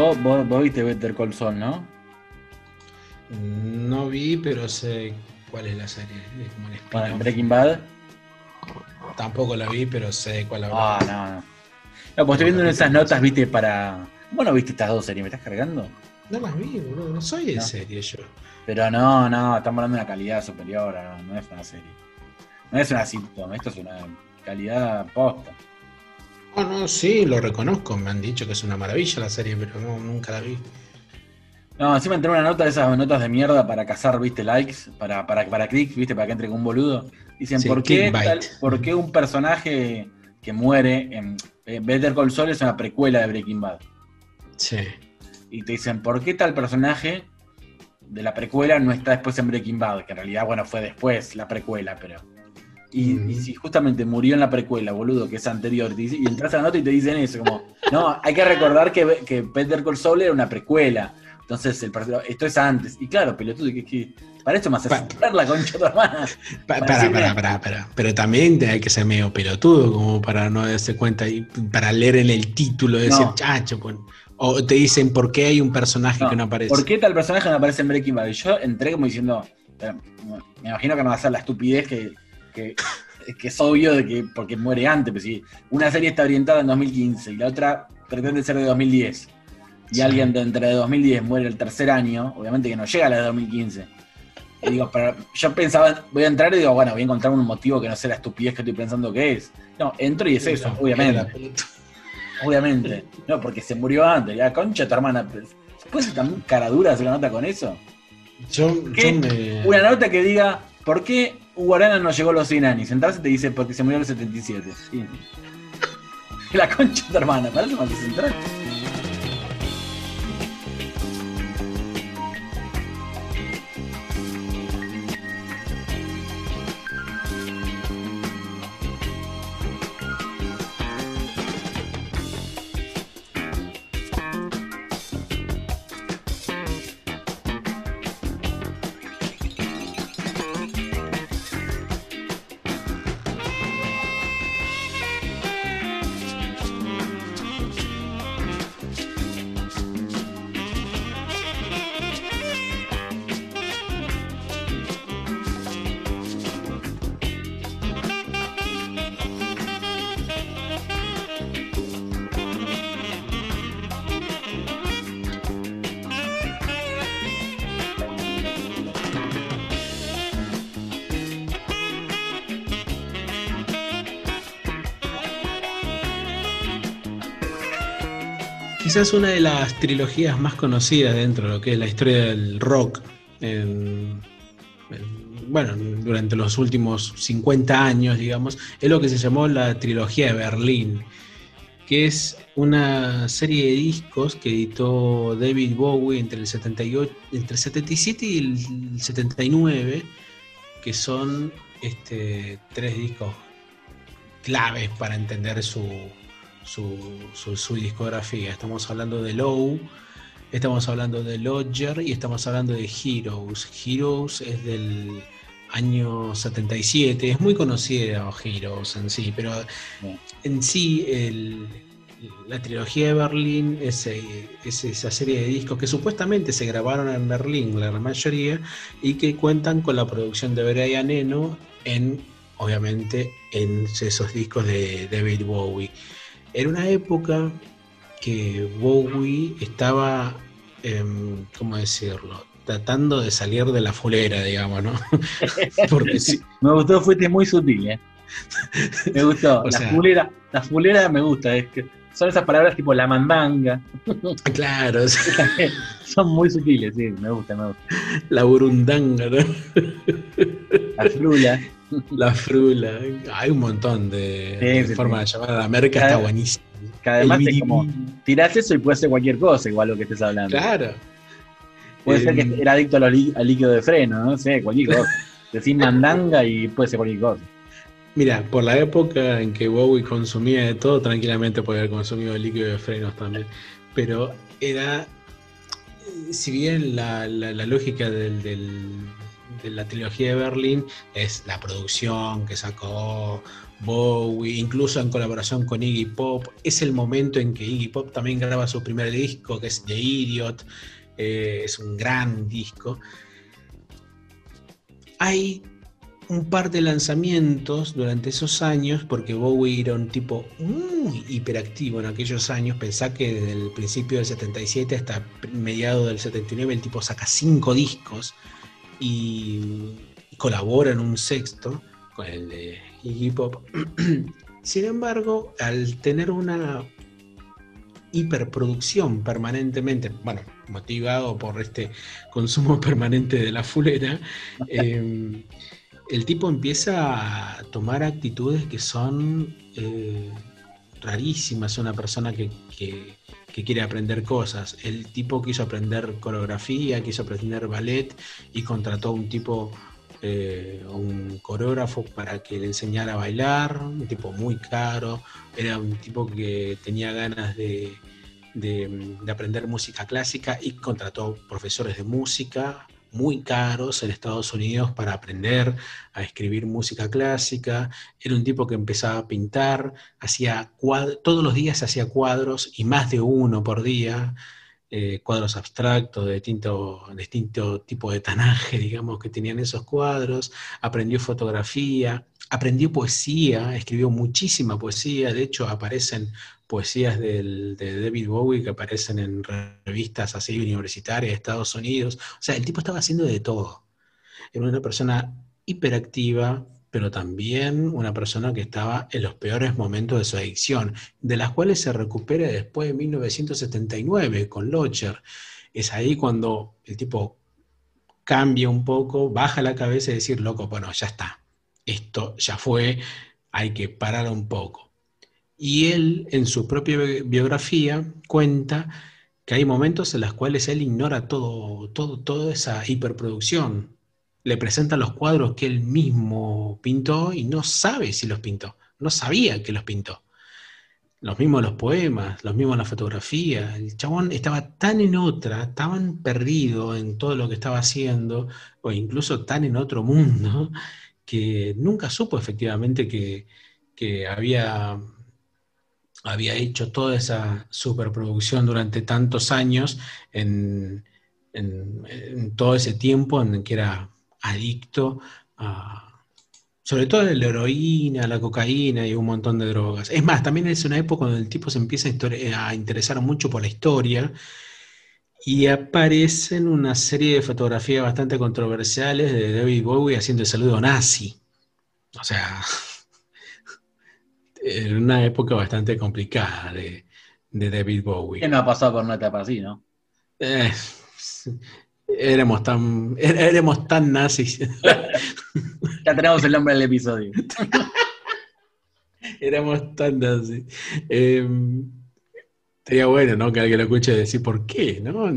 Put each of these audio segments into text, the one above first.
Vos, vos, vos viste Better Call Saul, ¿no? No vi, pero sé cuál es la serie. Es como Bueno. Breaking Bad. Tampoco la vi, pero sé cuál Ah, habla. no, no. No, pues estoy viendo en esas notas, viste, para. Vos no viste estas dos series, ¿me estás cargando? No las vi, boludo. No soy de No. serie yo. Pero no, no, estamos hablando de una calidad superior, no, no es una serie. No es una sitcom, esto es una calidad posta. Oh, no, sí, lo reconozco. Me han dicho que es una maravilla la serie, pero no, nunca la vi. No, encima entré una nota de esas notas de mierda para cazar, viste, likes, para, para, para clics, viste, para que entre con un boludo. Dicen, Sí, ¿por, qué tal- ¿por qué un personaje que muere en Better Call Saul es una precuela de Breaking Bad? Sí. Y te dicen, ¿por qué tal personaje de la precuela no está después en Breaking Bad? Que en realidad, bueno, fue después la precuela, pero... Y, Mm. y si justamente murió en la precuela, boludo, que es anterior, y entras a la nota y te dicen eso, como, no, hay que recordar que, que Better Call Saul era una precuela. Entonces, el, esto es antes. Y claro, pelotudo, que, que para esto Pa- soplar la concha de tu hermana. Pa- Para Para, para, para, para. Pero también te- hay que ser medio pelotudo como para no darse cuenta y para leer en el título decir, No. chacho, pues". o te dicen por qué hay un personaje No, que no aparece. ¿Por qué tal personaje no aparece en Breaking Bad? Y yo entré como diciendo, me imagino que no va a ser la estupidez que, que, que es obvio de que porque muere antes, pero si una serie está orientada en 2015 y la otra pretende ser de 2010 y Sí. alguien de entre 2010 muere el tercer año, obviamente que no llega a la de 2015. Y digo, pero yo pensaba, voy a entrar y digo, bueno, voy a encontrar un motivo que no sea la estupidez que estoy pensando que es. No, entro y es eso, No, obviamente. Obviamente. No, porque se murió antes. Ya, concha tu hermana. ¿Puede ser tan cara dura hacer una nota con eso? Yo, ¿Qué? yo me. Una nota que diga, ¿por qué Hugo Arana no llegó a los 100 años? Entonces te dice, porque se murió a los 77. Sí. La concha de tu hermana, parece más central. Quizás una de las trilogías más conocidas dentro de lo que es la historia del rock. en- en- bueno, durante los últimos 50 años, digamos, es lo que se llamó la trilogía de Berlín, que es una serie de discos que editó David Bowie entre el, 78, entre el 77 y el 79, que son este, tres discos claves para entender su, su, su- su discografía. Estamos hablando de Low, estamos hablando de Lodger y estamos hablando de Heroes. Heroes es del año 77, es muy conocida Heroes en sí, pero en sí el- la trilogía de Berlín es, es esa serie de discos que supuestamente se grabaron en Berlín, la mayoría, y que cuentan con la producción de Brian Eno en, obviamente, en esos discos de David Bowie. Era una época que Bowie estaba, em, ¿cómo decirlo? Tratando de salir de la fulera, digamos, ¿no? Porque sí, Me gustó, fuiste muy sutil, ¿eh? Me gustó. O la sea- fulera, la fulera me gusta, es que son esas palabras tipo la mandanga. claro, son muy sutiles, sí, me gusta, me gusta. la burundanga, ¿no? La frula. La frula. Hay un montón de, Sí, de sí, formas sí. de llamar. La merca Cada- está buenísima. Que además es como, tirás eso y puede ser cualquier cosa, igual lo que estés hablando. Claro. Puede ser Eh, que era adicto a al líquido de freno, no sé, cualquier cosa. Decís mandanga y puede ser cualquier cosa. Mira, por la época en que Bowie consumía de todo, tranquilamente podía haber consumido líquido de frenos también. Pero era, eh, si bien la, la- la lógica del- del- de la trilogía de Berlín es la producción que sacó Bowie, incluso en colaboración con Iggy Pop. Es el momento en que Iggy Pop también graba su primer disco, que es The Idiot. Eh, es un gran disco. Hay un par de lanzamientos durante esos años, porque Bowie era un tipo muy hiperactivo en aquellos años. Pensá que desde el principio del 77 hasta mediados del 79 el tipo saca cinco discos y, colabora en un sexto con el de Iggy Pop. Sin embargo, al tener una hiperproducción permanentemente, bueno, motivado por este consumo permanente de la fulera, eh, el tipo empieza a tomar actitudes que son eh, rarísimas. Una persona que, quiere aprender cosas. El tipo quiso aprender coreografía, quiso aprender ballet y contrató un tipo, eh, un coreógrafo para que le enseñara a bailar, un tipo muy caro. Era un tipo que tenía ganas de, de aprender música clásica y contrató profesores de música muy caros en Estados Unidos para aprender a escribir música clásica. Era un tipo que empezaba a pintar, hacía todos los días hacía cuadros y más de uno por día, eh, cuadros abstractos de distinto, distinto tipo de tanaje, digamos, que tenían esos cuadros. Aprendió fotografía, aprendió poesía, escribió muchísima poesía, de hecho aparecen poesías de David Bowie que aparecen en revistas así universitarias de Estados Unidos. O sea, el tipo estaba haciendo de todo. Era una persona hiperactiva, pero también una persona que estaba en los peores momentos de su adicción, de las cuales se recupera después de 1979 con Locher. Es ahí cuando el tipo cambia un poco, baja la cabeza y decir, loco, bueno, ya está, esto ya fue, hay que parar un poco. Y él, en su propia biografía, cuenta que hay momentos en los cuales él ignora todo, todo, toda esa hiperproducción. Le presenta los cuadros que él mismo pintó y no sabe si los pintó. No sabía que los pintó. Los mismos los poemas, los mismos la fotografía. El chabón estaba tan en otra, tan perdido en todo lo que estaba haciendo, o incluso tan en otro mundo, que nunca supo efectivamente que, que había había hecho toda esa superproducción durante tantos años en, todo ese tiempo en que era adicto a, sobre todo a la heroína, a la cocaína y un montón de drogas. Es más, también es una época donde el tipo se empieza a, interesar mucho por la historia y aparecen una serie de fotografías bastante controversiales de David Bowie haciendo el saludo nazi. O sea, en una época bastante complicada de, David Bowie. ¿Qué no ha pasado por una etapa así, no? Eh, éramos tan, éramos tan nazis. ya tenemos el nombre del episodio. éramos tan nazis. Eh, sería bueno, ¿no? Que alguien lo escuche decir por qué, ¿no?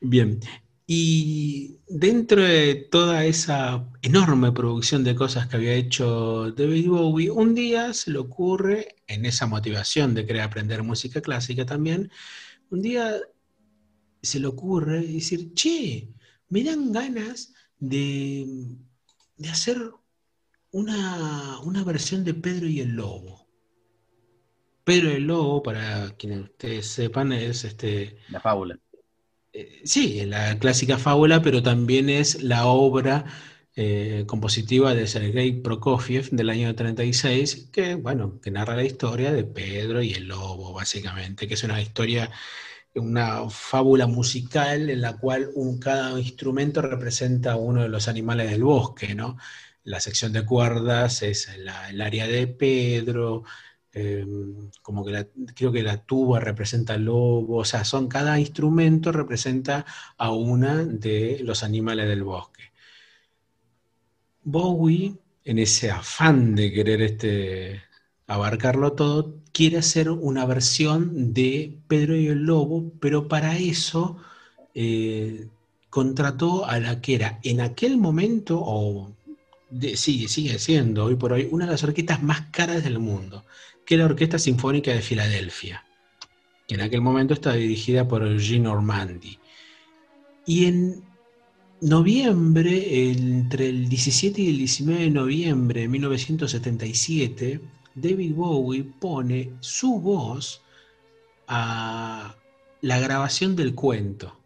bien. Y dentro de toda esa enorme producción de cosas que había hecho David Bowie, un día se le ocurre, en esa motivación de querer aprender música clásica también, un día se le ocurre decir, che, me dan ganas de, hacer una, una versión de Pedro y el Lobo. Pedro y el Lobo, para quienes ustedes sepan, es este... La fábula eh, sí, la clásica fábula, pero también es la obra eh, compositiva de Sergei Prokofiev del año 36, que, bueno, que narra la historia de Pedro y el lobo, básicamente, que es una historia, una fábula musical en la cual un, cada instrumento representa uno de los animales del bosque, ¿no? La sección de cuerdas es el área de Pedro, Em, como que creo que la tuba representa al lobo, o sea, son, cada instrumento representa a una de los animales del bosque. Bowie, en ese afán de querer este, abarcarlo todo, quiere hacer una versión de Pedro y el Lobo, pero para eso eh, contrató a la que era en aquel momento, o sigue, sigue siendo hoy por hoy, una de las orquestas más caras del mundo que la Orquesta Sinfónica de Filadelfia, que en aquel momento estaba dirigida por Eugene Ormandy. Y en noviembre, entre el 17 y el 19 de noviembre de 1977, David Bowie pone su voz a la grabación del cuento.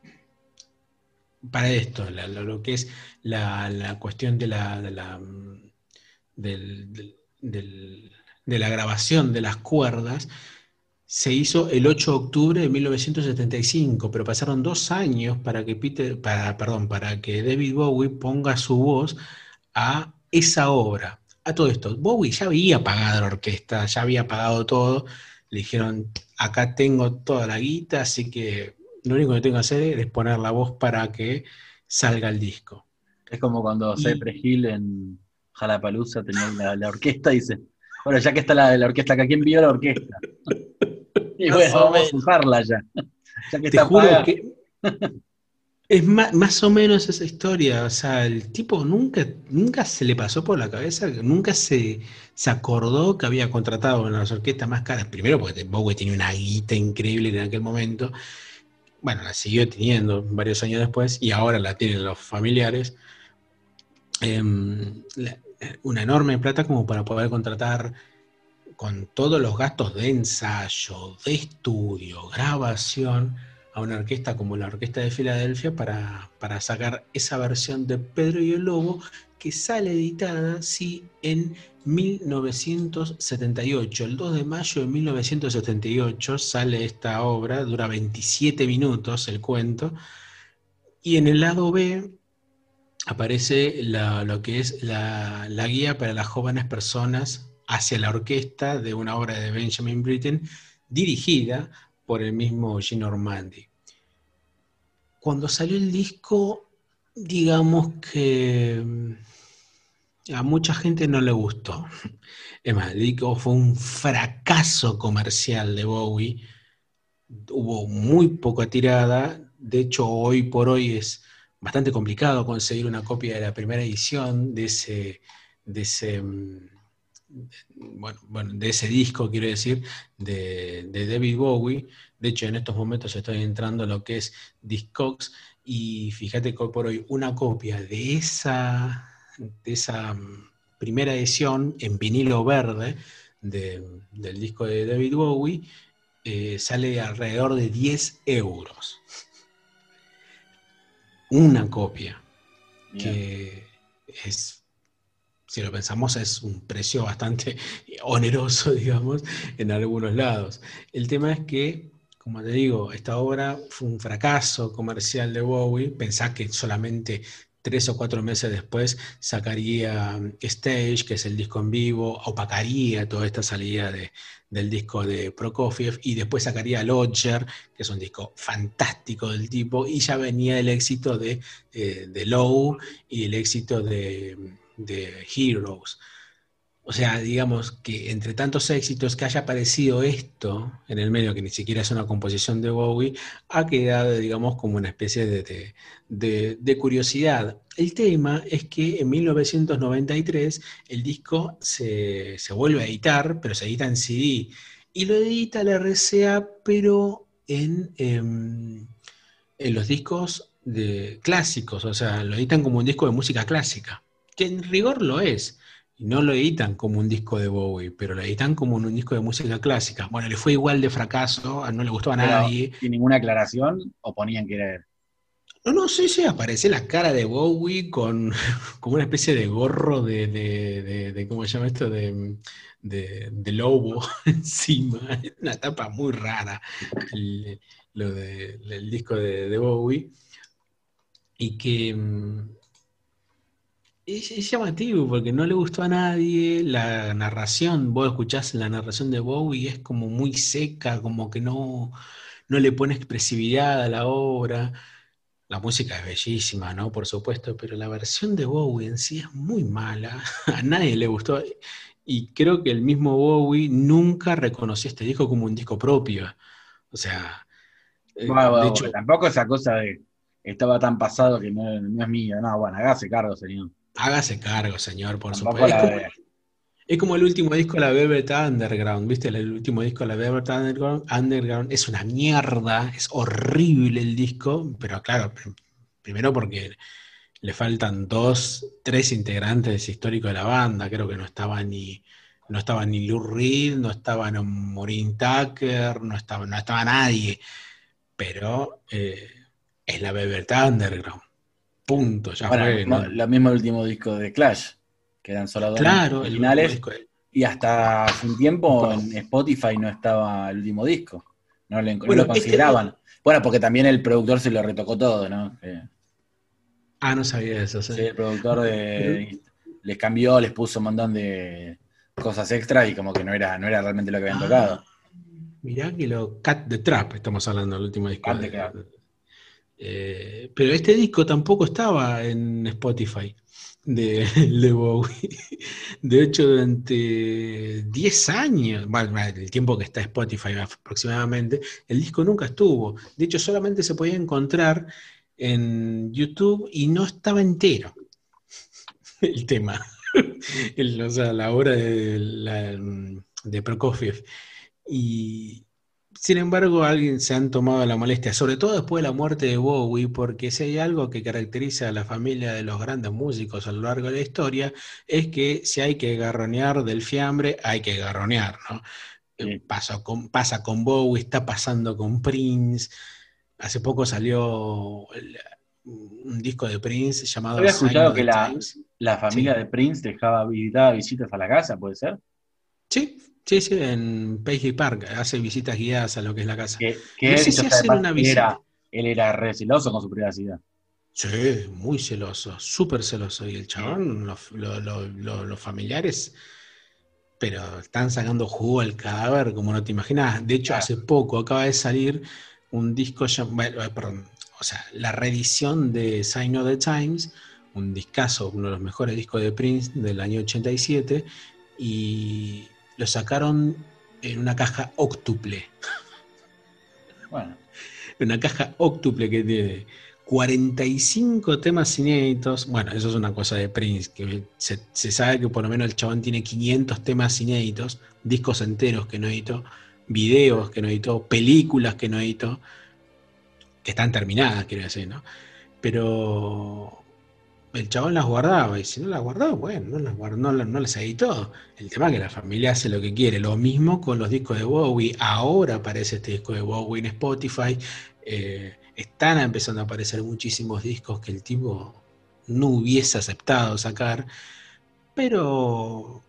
Para esto, lo, que es la, cuestión de la, de la, de la grabación de las cuerdas, se hizo el 8 de octubre de 1975, pero pasaron dos años para que Peter, para, perdón, para que David Bowie ponga su voz a esa obra. A todo esto, Bowie ya había pagado la orquesta, ya había pagado todo. Le dijeron, acá tengo toda la guita, así que lo único que tengo que hacer es poner la voz para que salga el disco. Es como cuando Cypress Hill en Jalapalooza tenía la, orquesta y dice, bueno, ya que está la, la orquesta acá, ¿quién vio la orquesta? Y bueno, vamos a usarla ya. Te juro que es más, o menos esa historia. O sea, el tipo nunca, nunca se le pasó por la cabeza, nunca se, se acordó que había contratado una de las orquestas más caras. Primero porque Bowie tenía una guita increíble en aquel momento. Bueno, la siguió teniendo varios años después y ahora la tienen los familiares. Em, una enorme plata como para poder contratar con todos los gastos de ensayo, de estudio, grabación, a una orquesta como la Orquesta de Filadelfia para, sacar esa versión de Pedro y el Lobo que sale editada, sí, en 1978. El 2 de mayo de 1978 sale esta obra, dura 27 minutos el cuento, y en el lado B aparece lo que es la, la guía para las jóvenes personas hacia la orquesta de una obra de Benjamin Britten dirigida por el mismo Gino Ormandy. Cuando salió el disco, digamos que mm, a mucha gente no le gustó. Es más, el disco fue un fracaso comercial de Bowie. Hubo muy poca tirada. De hecho, hoy por hoy es bastante complicado conseguir una copia de la primera edición de ese, de ese mm, bueno, de ese disco, quiero decir, de, David Bowie. De hecho, en estos momentos estoy entrando a lo que es Discogs y fíjate que por hoy una copia de esa, de esa mm, primera edición en vinilo verde del disco de David Bowie eh, sale alrededor de 10 euros. Una copia, que es si lo pensamos, es un precio bastante oneroso, digamos, en algunos lados. El tema es que, como te digo, esta obra fue un fracaso comercial de Bowie. Pensá que solamente tres o cuatro meses después sacaría um, Stage, que es el disco en vivo, opacaría toda esta salida del disco de Prokofiev, y después sacaría Lodger, que es un disco fantástico del tipo, y ya venía el éxito de, eh, de Low y el éxito de de Heroes. O sea, digamos que entre tantos éxitos que haya aparecido esto en el medio, que ni siquiera es una composición de Bowie, ha quedado, digamos, como una especie de, curiosidad. El tema es que en 1993 el disco se, vuelve a editar, pero se edita en CD. Y lo edita la RCA, pero en, em, en los discos de clásicos, o sea, lo editan como un disco de música clásica que en rigor lo es. No lo editan como un disco de Bowie, pero lo editan como un, disco de música clásica. Bueno, le fue igual de fracaso, no le gustó a nadie. ¿Sin ninguna aclaración o ponían que era No, no sé si aparece la cara de Bowie con, una especie de gorro de, de, ¿cómo se llama esto? De, de, lobo encima. Una tapa muy rara lo del disco de, Bowie. Y que es, llamativo porque no le gustó a nadie. La narración, vos escuchás la narración de Bowie, es como muy seca, como que no, no le pone expresividad a la obra. La música es bellísima, ¿no? Por supuesto, pero la versión de Bowie en sí es muy mala. A nadie le gustó. Y creo que el mismo Bowie nunca reconoció este disco como un disco propio. O sea, eh, de hecho, tampoco esa cosa de estaba tan pasado que no, no es mío. No, bueno, hágase cargo, señor. Hágase cargo, señor, por supuesto. Es como, el último disco de la Velvet Underground, ¿viste? El último disco de la Velvet Underground, es una mierda, es horrible el disco, pero claro, primero porque le faltan dos, tres integrantes históricos de la banda, creo que no estaba ni, no estaba ni Lou Reed, no estaba Maureen Tucker, no estaba, no estaba nadie, pero eh, es la Beber Underground. Punto, ya fue. Lo mismo el último disco de Clash, que eran solo dos claro, originales. Y hasta hace un tiempo en Spotify no estaba el último disco. No, lo consideraban. Bueno, porque también el productor se lo retocó todo, ¿no? Ah, no sabía eso. Sí, el productor les cambió, les puso un montón de cosas extras y como que no era, no era realmente lo que habían tocado. Ah, mirá que lo Cat the Trap, estamos hablando del último disco. Eh, pero este disco tampoco estaba en Spotify de, de Bowie. De hecho, durante 10 años, el tiempo que está Spotify aproximadamente, el disco nunca estuvo. De hecho, solamente se podía encontrar en YouTube y no estaba entero el tema. o sea, la obra de, de Prokofiev. Y sin embargo, alguien se han tomado la molestia, sobre todo después de la muerte de Bowie, porque si hay algo que caracteriza a la familia de los grandes músicos a lo largo de la historia, es que si hay que garronear del fiambre, hay que garronear, ¿no? Pasa, con, pasa con Bowie, está pasando con Prince, Hace poco salió un disco de Prince llamado. Había escuchado que la, familia de Prince dejaba visitar visitas a la casa, ¿puede ser? Sí, sí, sí, en Paisley Park hace visitas guiadas a lo que es la casa. Que, no sé si hacen una visita. Él era, re celoso con su privacidad. Sí, muy celoso, súper celoso. Y el chabón, los, familiares, pero están sacando jugo al cadáver como no te imaginas. De hecho, hace poco acaba de salir un disco, eh, perdón, o sea, la reedición de Sign of the Times, un discazo, uno de los mejores discos de Prince del año 87, y lo sacaron en una caja óctuple. Bueno. Una caja óctuple que tiene 45 temas inéditos. Bueno, eso es una cosa de Prince, que se, se, sabe que por lo menos el chabón tiene 500 temas inéditos, discos enteros que no editó videos que no editó, películas que no editó, que están terminadas, quiero decir, ¿no? Pero el chabón las guardaba, y si no las guardó, bueno, no las, no, las editó. El tema es que la familia hace lo que quiere. Lo mismo con los discos de Bowie. Ahora aparece este disco de Bowie en Spotify. Eh, están empezando a aparecer muchísimos discos que el tipo no hubiese aceptado sacar. Pero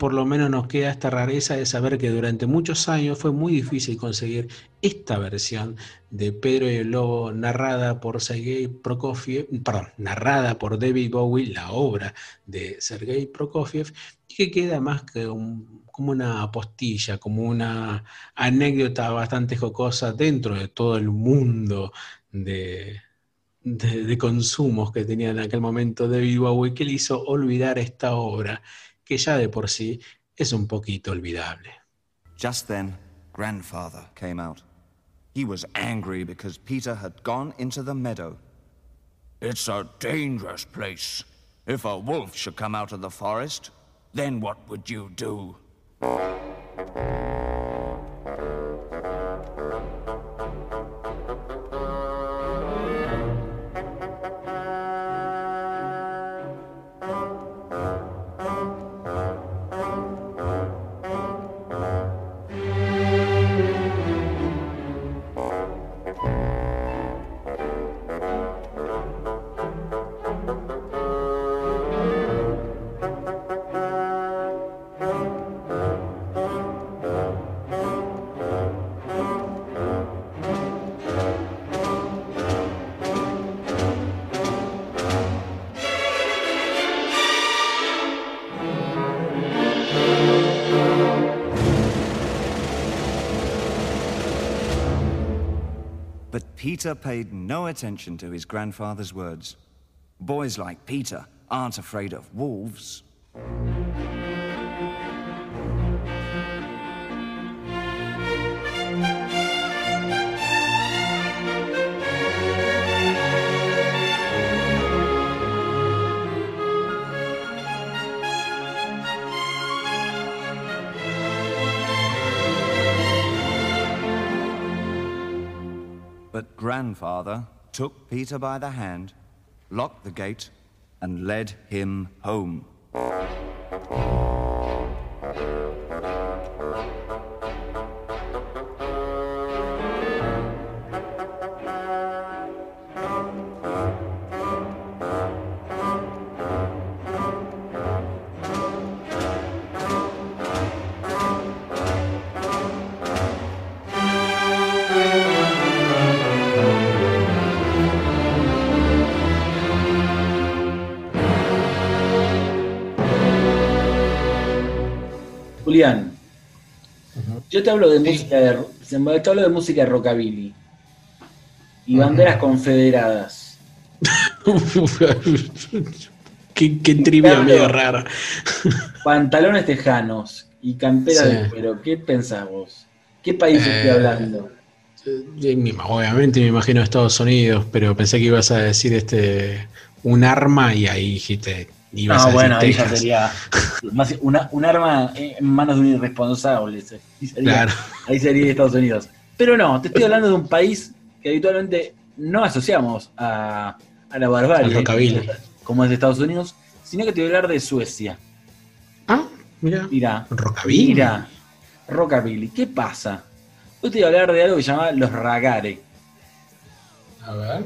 por lo menos nos queda esta rareza de saber que durante muchos años fue muy difícil conseguir esta versión de Pedro y el Lobo narrada por Sergei Prokofiev, perdón, narrada por David Bowie, la obra de Sergei Prokofiev, y que queda más que como una apostilla, como una anécdota bastante jocosa dentro de todo el mundo de, de consumos que tenía en aquel momento David Bowie, que le hizo olvidar esta obra que ya de por sí es un poquito olvidable. Just then, grandfather came out. He was angry because Peter had gone into the meadow. It's a dangerous place. If a wolf should come out of the forest, then what would you do? Peter paid no attention to his grandfather's words. Boys like Peter aren't afraid of wolves. Grandfather took Peter by the hand locked the gate, and led him home. Julián, yo te hablo de música de, te hablo de música de rockabilly y banderas confederadas. qué, qué trivia Claro. medio rara. Pantalones tejanos y campera Sí. de cuero. ¿Qué pensás vos? ¿Qué país estoy Eh, hablando? Eh, me- Obviamente me imagino Estados Unidos, pero pensé que ibas a decir este un arma y ahí dijiste. Ibas No, a decir bueno, ahí ya Texas. sería más una, un arma en manos de un irresponsable. sería- Claro. Ahí sería Estados Unidos. Pero no, te estoy hablando de un país que habitualmente no asociamos a, a la barbarie, como es de Estados Unidos, sino que te voy a hablar de Suecia. Ah, mira. Mira, Rockabilly. mira, rockabilly. ¿Qué pasa? Hoy te voy a hablar de algo que se llama los ragare. A ver.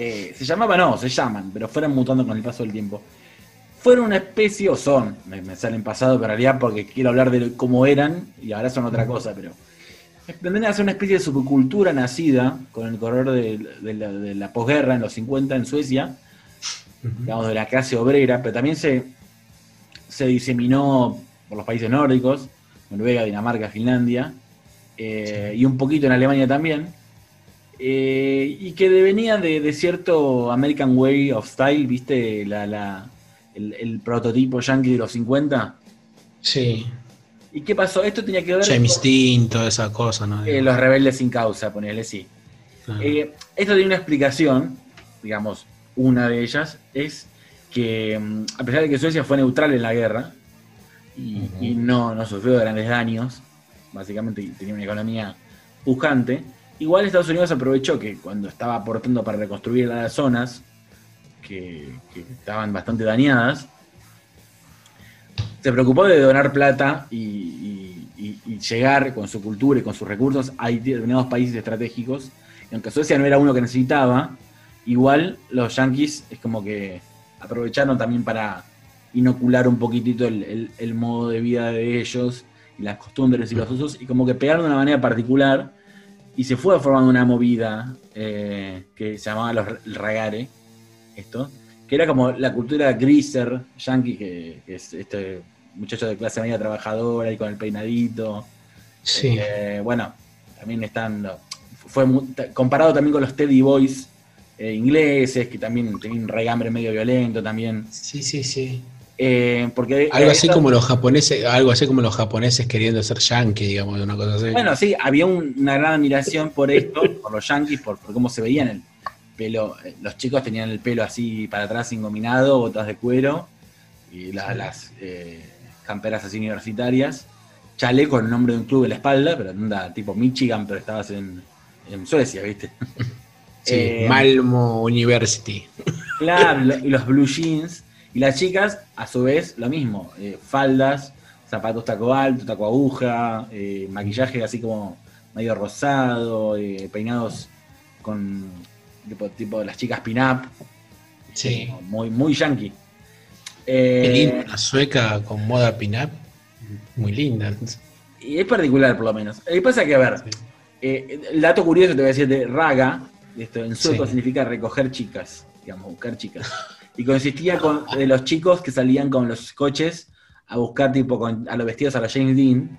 Eh, se llamaba, no, se llaman, pero fueron mutando con el paso del tiempo. Fueron una especie, o son, me, me sale en pasado, pero en realidad porque quiero hablar de cómo eran, y ahora son otra cosa, pero pretenden hacer una especie de subcultura nacida con el correr de, de la, de la posguerra en los 50 en Suecia, digamos, de la clase obrera, pero también se, se diseminó por los países nórdicos, Noruega, Dinamarca, Finlandia, eh, y un poquito en Alemania también, eh, y que venía de, de cierto American Way of Style, ¿viste? La, la- el, el prototipo yankee de los 50. Sí. ¿Y qué pasó? Esto tenía que ver James con Dean, toda esa cosa, ¿no? eh, los rebeldes sin causa, ponele, sí. Claro. Eh, esto tiene una explicación, digamos, una de ellas es que mm, a pesar de que Suecia fue neutral en la guerra y no, no sufrió grandes daños, básicamente tenía una economía pujante, igual Estados Unidos aprovechó que cuando estaba aportando para reconstruir las zonas que, estaban bastante dañadas, se preocupó de donar plata y, llegar con su cultura y con sus recursos a determinados países estratégicos. Y aunque Suecia no era uno que necesitaba, igual los yanquis es como que aprovecharon también para inocular un poquitito el modo de vida de ellos y las costumbres y los usos, y como que pegaron de una manera particular y se fue formando una movida eh, que se llamaba los ragare, esto, que era como la cultura greaser yankee, que, que es este muchacho de clase media trabajadora y con el peinadito. sí. Eh, bueno, también están. Fue comparado también con los Teddy Boys eh, ingleses, que también tenían un regambre medio violento también. sí, sí, sí. Eh, porque Algo así esto- como los japoneses, algo así como los japoneses queriendo ser yankee, digamos, una cosa así. Bueno, sí, había un- una gran admiración por esto, por los yankees, por, por cómo se veían el pelo. eh, Los chicos tenían el pelo así para atrás engominado, botas de cuero, y la- Sí. las eh, camperas así universitarias, chaleco con el nombre de un club en la espalda, pero anda tipo Michigan, pero estabas en, en Suecia, ¿viste? Sí, eh, Malmo University. Claro, y los blue jeans. Y las chicas, a su vez, lo mismo. eh, faldas, zapatos taco alto, taco aguja, eh, maquillaje así como medio rosado, eh, peinados con tipo, tipo las chicas pin-up. Sí. Muy, muy yankee. Qué lindo, una sueca con moda pin-up. Muy linda. y es particular, por lo menos. Que pasa que, a ver, Sí. el dato curioso te voy a decir de raga, esto en sueco Sí. significa recoger chicas, digamos, buscar chicas. Y consistía con, de los chicos que salían con los coches a buscar, tipo, con- a los vestidos a la James Dean,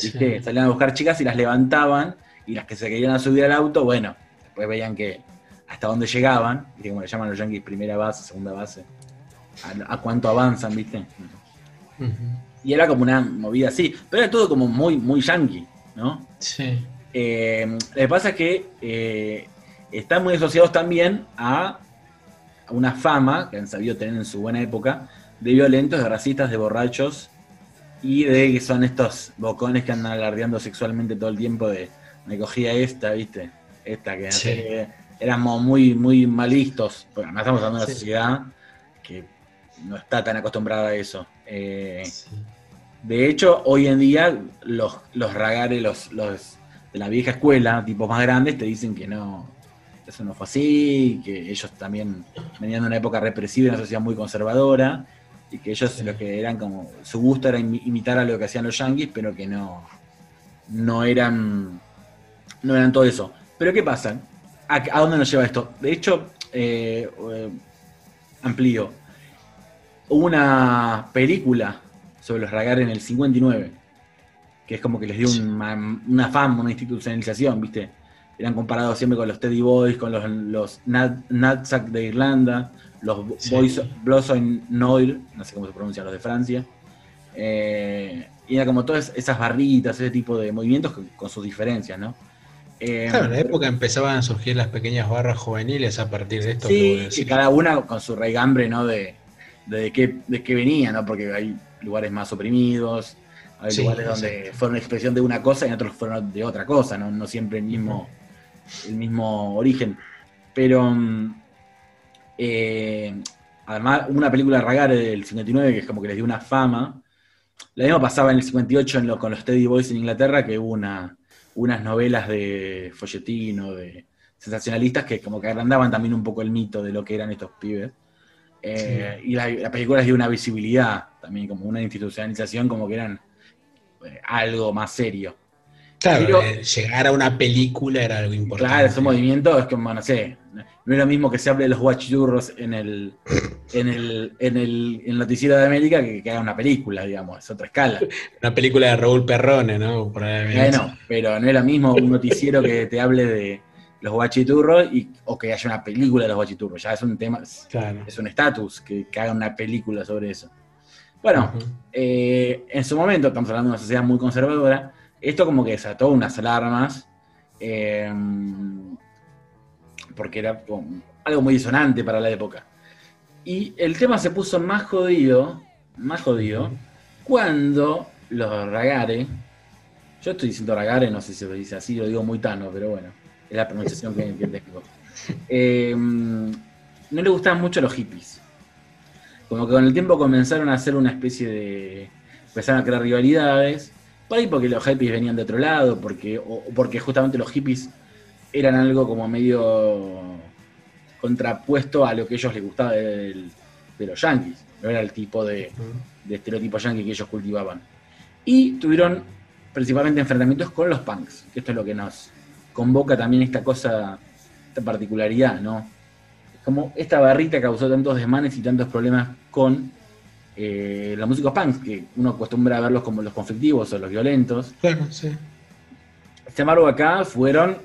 ¿viste? Sí. Salían a buscar chicas y las levantaban, y las que se querían subir al auto, bueno, después veían que hasta dónde llegaban, ¿viste? como le llaman los yankees, primera base, segunda base, a, a cuánto avanzan, ¿viste? Y era como una movida así, pero era todo como muy, muy yankee, ¿no? Sí. Eh, lo que pasa es que eh, están muy asociados también a una fama que han sabido tener en su buena época de violentos, de racistas, de borrachos y de que son estos bocones que andan alardeando sexualmente todo el tiempo de me cogía esta, ¿viste? Esta que no Sí. éramos muy, muy mal vistos, porque además estamos hablando de una Sí. sociedad que no está tan acostumbrada a eso. Eh, de hecho, hoy en día los, los ragares, los, los de la vieja escuela, tipos más grandes, te dicen que no, eso no fue así, que ellos también venían de una época represiva y una sociedad muy conservadora, y que ellos Sí. lo que eran como, su gusto era imi- imitar a lo que hacían los yankees, pero que no, no eran, no eran todo eso. Pero ¿qué pasa? ¿A, a dónde nos lleva esto? De hecho, eh, eh, amplío. Hubo una película sobre los Ragar en el 59, que es como que les dio Sí. una, una fama, una institucionalización, ¿viste? Eran comparados siempre con los Teddy Boys, con los, los Nat, Natsack de Irlanda, los Sí. Boys Blossom Noir, no sé cómo se pronuncia, los de Francia. Eh, y era como todas esas barritas, ese tipo de movimientos con, con sus diferencias, ¿no? Eh, Claro, en la época empezaban a surgir las pequeñas barras juveniles a partir de esto. Sí, y cada una con su raigambre, ¿no? De, de, qué, de qué venía, ¿no? Porque hay lugares más oprimidos, hay Sí, lugares donde fueron expresión de una cosa y otros fueron de otra cosa, ¿no? No siempre el mismo, el mismo origen. Pero, mm, eh, además, hubo una película de Ragare del 59 que es como que les dio una fama. Lo mismo pasaba en el 58 en lo- con los Teddy Boys en Inglaterra, que hubo una, unas novelas de folletín o de sensacionalistas que como que agrandaban también un poco el mito de lo que eran estos pibes. Eh, Y la, la película les dio una visibilidad, también como una institucionalización, como que eran eh, algo más serio. Claro, pero- eh, llegar a una película era algo importante. Claro, ese movimiento es como, no sé, no es lo mismo que se hable de los guachurros en el, en el, en el, en el noticiero de América que, que haga una película, digamos, es otra escala. Una película de Raúl Perrone, ¿no? Bueno, pero no es lo mismo un noticiero que te hable de los guachiturros y, o que haya una película de los guachiturros, ya es un tema, es, Claro. es un estatus que, que haga una película sobre eso. Bueno, eh, en su momento, estamos hablando de una sociedad muy conservadora, esto como que desató unas alarmas, eh, porque era como algo muy disonante para la época. Y el tema se puso más jodido, más jodido, cuando los ragare, yo estoy diciendo ragare, no sé si se dice así, lo digo muy tano, pero bueno, es la pronunciación que, que tengo. Eh, no le gustaban mucho los hippies. Como que con el tiempo comenzaron a hacer una especie de. empezaron a crear rivalidades. Por ahí porque los hippies venían de otro lado, porque, o porque justamente los hippies eran algo como medio contrapuesto a lo que a ellos les gustaba de, los yankees. No era el tipo de, estereotipo yankee que ellos cultivaban. Y tuvieron principalmente enfrentamientos con los punks, que esto es lo que nos convoca también esta cosa, esta particularidad, ¿no? Como esta barrita causó tantos desmanes y tantos problemas con eh, los músicos punks, que uno acostumbra a verlos como los conflictivos o los violentos. Claro, sí. Sin embargo, acá fueron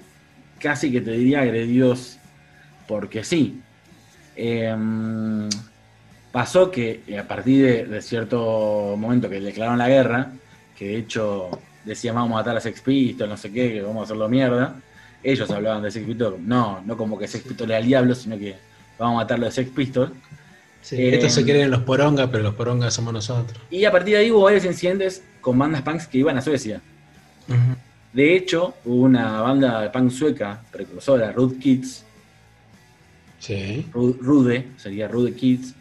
casi que te diría agredidos porque sí. Em, pasó que eh, a partir de, de cierto momento que declararon la guerra, que de hecho decían vamos a matar a Sex Pistols, no sé qué, que vamos a hacerlo mierda, ellos hablaban de Sex Pistols, no, no como que Sex Pistols era el diablo, sino que vamos a matarlo de Sex Pistols. Sí, Eh, Estos se creen los porongas, pero los porongas somos nosotros. Y a partir de ahí hubo varios incidentes con bandas punks que iban a Suecia. De hecho, hubo una banda de punk sueca, precursora, Rude Kids, Sí. Ru- Rude, sería Rude Kids,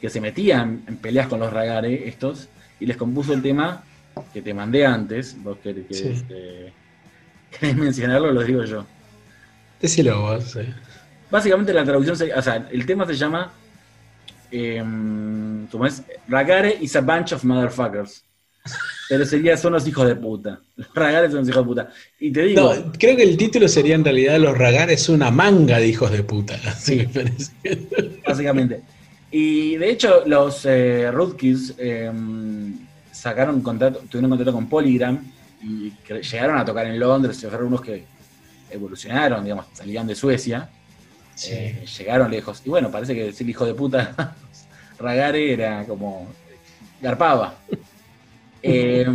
que se metían en peleas con los ragare estos, y les compuso el tema que te mandé antes, vos querés, querés, Sí. eh, querés mencionarlo, lo digo yo. Decilo vos, sí. Básicamente la traducción, se- o sea, el tema se llama, em, ¿cómo es? Ragare is a bunch of motherfuckers. Pero sería, son los hijos de puta. Los ragare son los hijos de puta. Y te digo, No, creo que el título sería en realidad Los Ragares una manga de hijos de puta. Así me parece. básicamente. Y de hecho, los eh, eh, sacaron contacto, tuvieron contacto con Polygram y llegaron a tocar en Londres, y fueron unos que evolucionaron, digamos, salían de Suecia, Sí. eh, llegaron lejos. Y bueno, parece que decir hijo de puta Ragare era como garpaba. Eh,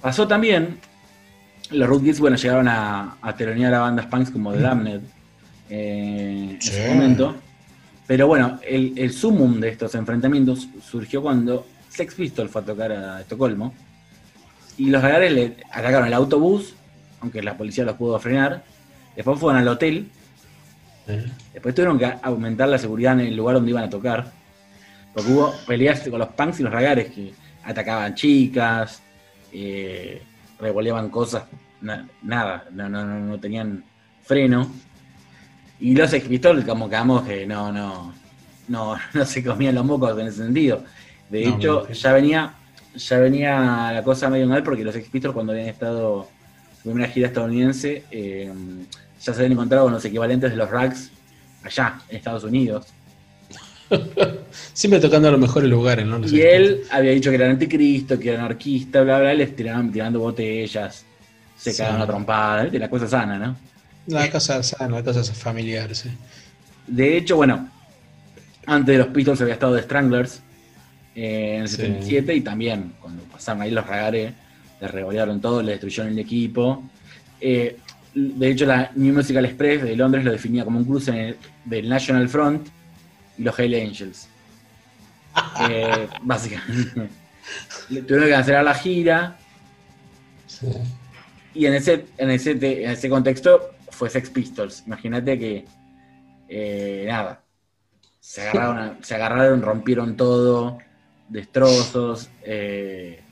pasó también, los Roadkids, bueno, llegaron a, a telonear a bandas punks como The Damned eh, en ese momento. Pero bueno, el, el sumum de estos enfrentamientos surgió cuando Sex Pistols fue a tocar a Estocolmo y los radares le atacaron el autobús, aunque la policía los pudo frenar. Después fueron al hotel Eh. Después tuvieron que aumentar la seguridad en el lugar donde iban a tocar. Porque hubo peleas con los punks y los ragares que atacaban chicas, eh, revoleaban cosas, na- nada, no, no, no, no tenían freno. Y los Pistols, como que vamos, que no, no, no, no se comían los mocos en ese sentido. De No, hecho, ya venía, ya venía la cosa medio mal porque los Pistols cuando habían estado en primera gira estadounidense, eh, ya se habían encontrado con los equivalentes de los Rags allá, en Estados Unidos. Siempre tocando a los mejores lugares, ¿no? Los Y él había dicho que era anticristo, que era anarquista, bla, bla, les tiraban tirando botellas, se Sí. cagaban a trompada, de la cosa sana, ¿no? La casa sana, la casa familiar, sí. De hecho, bueno, antes de los Pistols había estado The Stranglers eh, en el Sí. 77 y también cuando pasaron ahí los Ragaré, les revolearon todo, le destruyeron el equipo. Eh, de hecho, la New Musical Express de Londres lo definía como un cruce del National Front y los Hell Angels. Eh, básicamente. Tuvieron que cancelar la gira Sí. y en ese, en ese, en ese contexto fue Sex Pistols. Imagínate que, eh, nada, se agarraron, se agarraron, rompieron todo, destrozos, eh,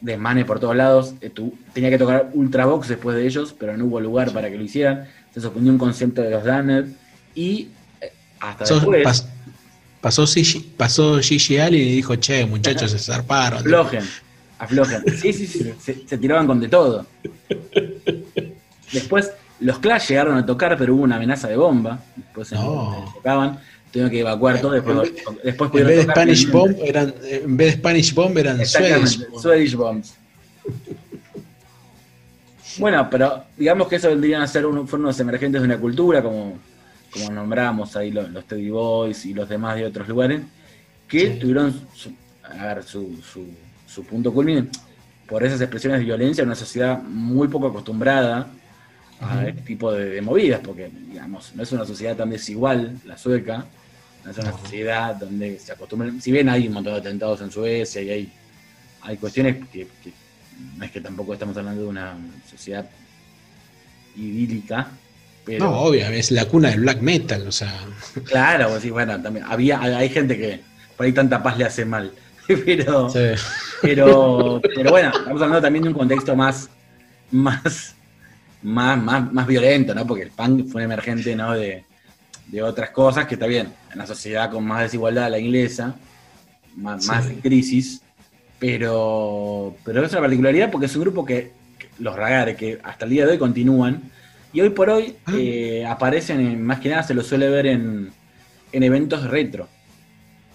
desmanes por todos lados. Eh, tu- tenía que tocar Ultravox después de ellos, pero no hubo lugar para que lo hicieran. Se suspendió un concierto de los Damned y eh, hasta después... pas- pasó, Gigi, pasó Gigi Allen y dijo, che, muchachos, se zarparon. Aflojen, aflojen. Sí, sí, sí, se, se tiraban con de todo. Después, los Clash llegaron a tocar, pero hubo una amenaza de bomba. Después No. tocaban, tuvieron que evacuar todo. Después, después En vez de Spanish. Bomb eran, en vez de Spanish Bomb eran Swedish Bombs. Bueno, pero digamos que eso vendrían a ser uno, fueron unos emergentes de una cultura, como, como nombramos ahí los, los Teddy Boys y los demás de otros lugares, que Sí. tuvieron su, a ver, su, su, su punto culmine por esas expresiones de violencia en una sociedad muy poco acostumbrada a este tipo de, de movidas, porque digamos, no es una sociedad tan desigual la sueca, no es una sociedad donde se acostumbran, si bien hay un montón de atentados en Suecia y hay, hay cuestiones que, que no es que tampoco estamos hablando de una sociedad idílica, pero No, obvio, es la cuna del black metal, o sea. claro, sí, bueno, también había, hay gente que por ahí tanta paz le hace mal, pero, sí. pero, pero bueno, estamos hablando también de un contexto más, más, más, más, más violento, ¿no? Porque el punk fue un emergente, ¿no? De, de otras cosas que está bien, en la sociedad con más desigualdad, la inglesa, más, Sí. más crisis, pero, pero es una particularidad porque es un grupo que, que los ragares, que hasta el día de hoy continúan, y hoy por hoy Ah. eh, aparecen, en- más que nada se los suele ver en, en eventos retro.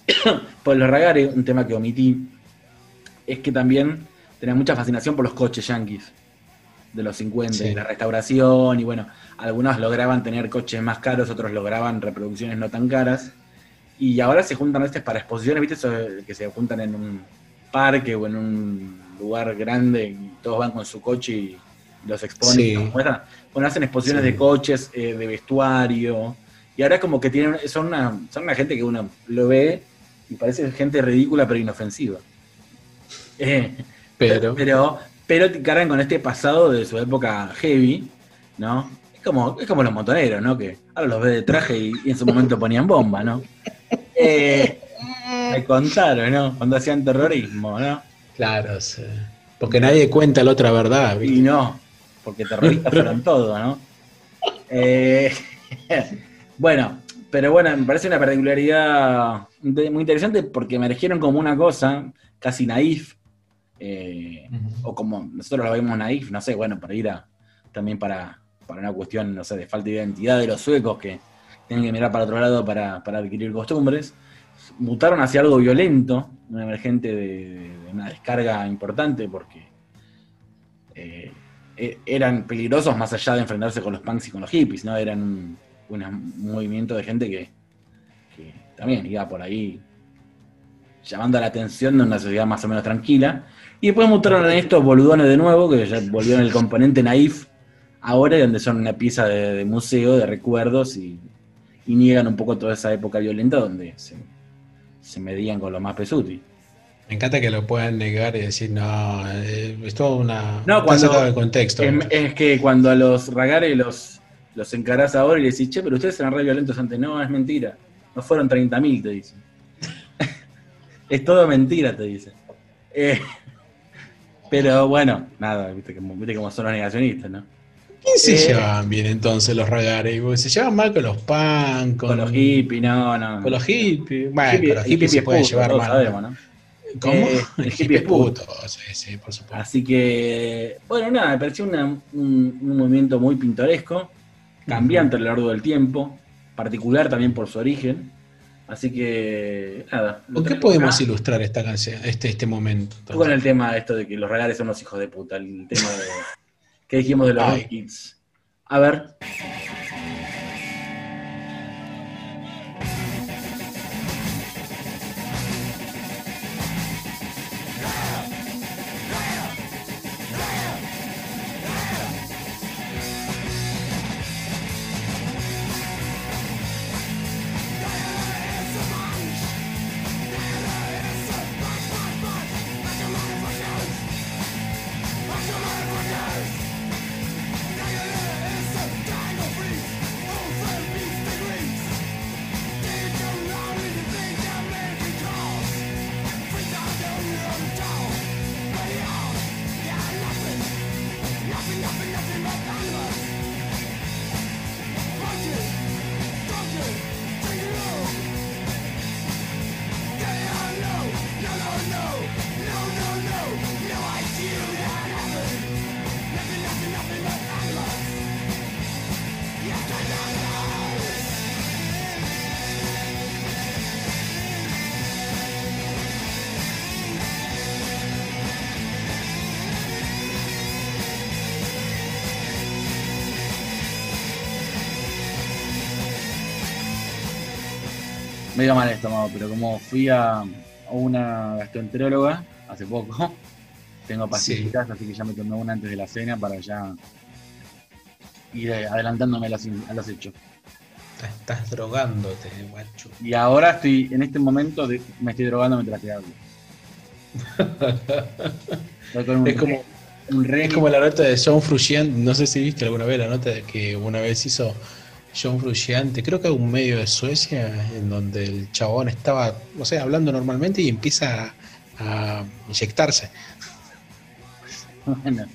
por los ragares, un tema que omití, es que también tenía mucha fascinación por los coches yankees de los 50, Sí. y la restauración, y bueno, algunos lograban tener coches más caros, otros lograban reproducciones no tan caras. Y ahora se juntan estas para exposiciones, ¿viste? Eso que se juntan en un parque o en un lugar grande y todos van con su coche y los exponen. Sí. y los muestran. Bueno, hacen exposiciones Sí. de coches, eh, de vestuario. Y ahora es como que tienen, son una, son una gente que uno lo ve y parece gente ridícula pero inofensiva. Eh, Pero, pero, pero te cargan con este pasado de su época heavy, ¿no? Es como, es como los montoneros, ¿no? Que ahora los ves de traje y, y en su momento ponían bomba, ¿no? Eh, me contaron, ¿no? Cuando hacían terrorismo, ¿no? claro, sí. porque nadie cuenta la otra verdad. Y ¿viste? no, porque terroristas fueron todos, ¿no? Eh, bueno, pero bueno, me parece una particularidad de- muy interesante porque emergieron como una cosa casi naif, eh, o como nosotros lo vemos naif, no sé, bueno, para ir a, también para, para una cuestión, no sé, de falta de identidad de los suecos que tienen que mirar para otro lado para, para adquirir costumbres, mutaron hacia algo violento, un emergente de, de una descarga importante porque eh, e- eran peligrosos más allá de enfrentarse con los punks y con los hippies, ¿no? Eran un, un movimiento de gente que, que también iba por ahí llamando la atención de una sociedad más o menos tranquila. Y después en estos boludones de nuevo, que ya volvieron el componente naif ahora, donde son una pieza de, de museo, de recuerdos, y, y niegan un poco toda esa época violenta donde se, se medían con los más pesuti. Me encanta que lo puedan negar y decir, no, eh, es todo una. No, cuando- de contexto. Es, es que cuando a los ragares los, los encarás ahora y le decís, che, pero ustedes eran re violentos antes. No, es mentira. No fueron 30.000, te dicen. es todo mentira, te dicen. Eh, pero bueno, nada, viste cómo, viste cómo son los negacionistas, ¿no? ¿Quién se Eh. llevaban bien entonces los? Porque Se llevan mal con los punk, con, Con los hippies, no, no. Con los hippies. Bueno, Hippie- con los hippies hippie se pueden llevar mal. sabemos, ¿no? ¿Cómo? Eh, el el hippie es puto. puto. Sí, sí, por supuesto. Así que, bueno, nada, me pareció una- un, un movimiento muy pintoresco, cambiante a lo largo del tiempo, particular también por su origen. Así que, nada. ¿Con qué podemos acá. ilustrar esta canción, este, este momento? Estoy Con el tema esto de que los regales son los hijos de puta, el tema de que dijimos de los Ay. Kids. A ver. Me iba mal el estómago, pero como fui a, una gastroenteróloga hace poco, tengo pastillitas, así que ya me tomé una antes de la cena para ya ir eh, adelantándome a los, a los hechos. Estás, drogándote, guacho. Y ahora estoy, en este momento, de- me estoy drogando mientras te hablo. Es como, un Remy. es como la nota de John Frusciante, no sé si viste alguna vez la nota de que una vez hizo John Frusciante, creo que un medio de Suecia, en donde el chabón estaba, no sé, hablando normalmente y empieza a, a inyectarse. Bueno,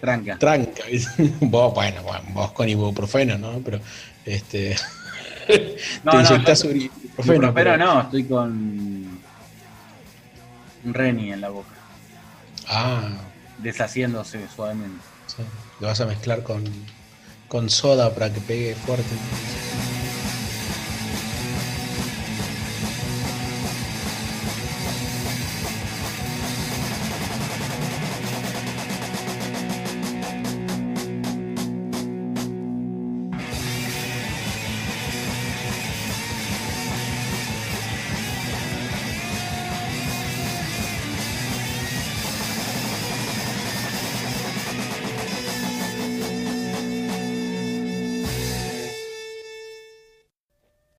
tranca. Tranca, vos, bueno, bueno, vos con ibuprofeno, ¿no? Pero este No, te no, inyectás ibuprofeno. pero no, estoy con un Reni en la boca, Ah, deshaciéndose suavemente. sí. Lo vas a mezclar con, con soda para que pegue fuerte.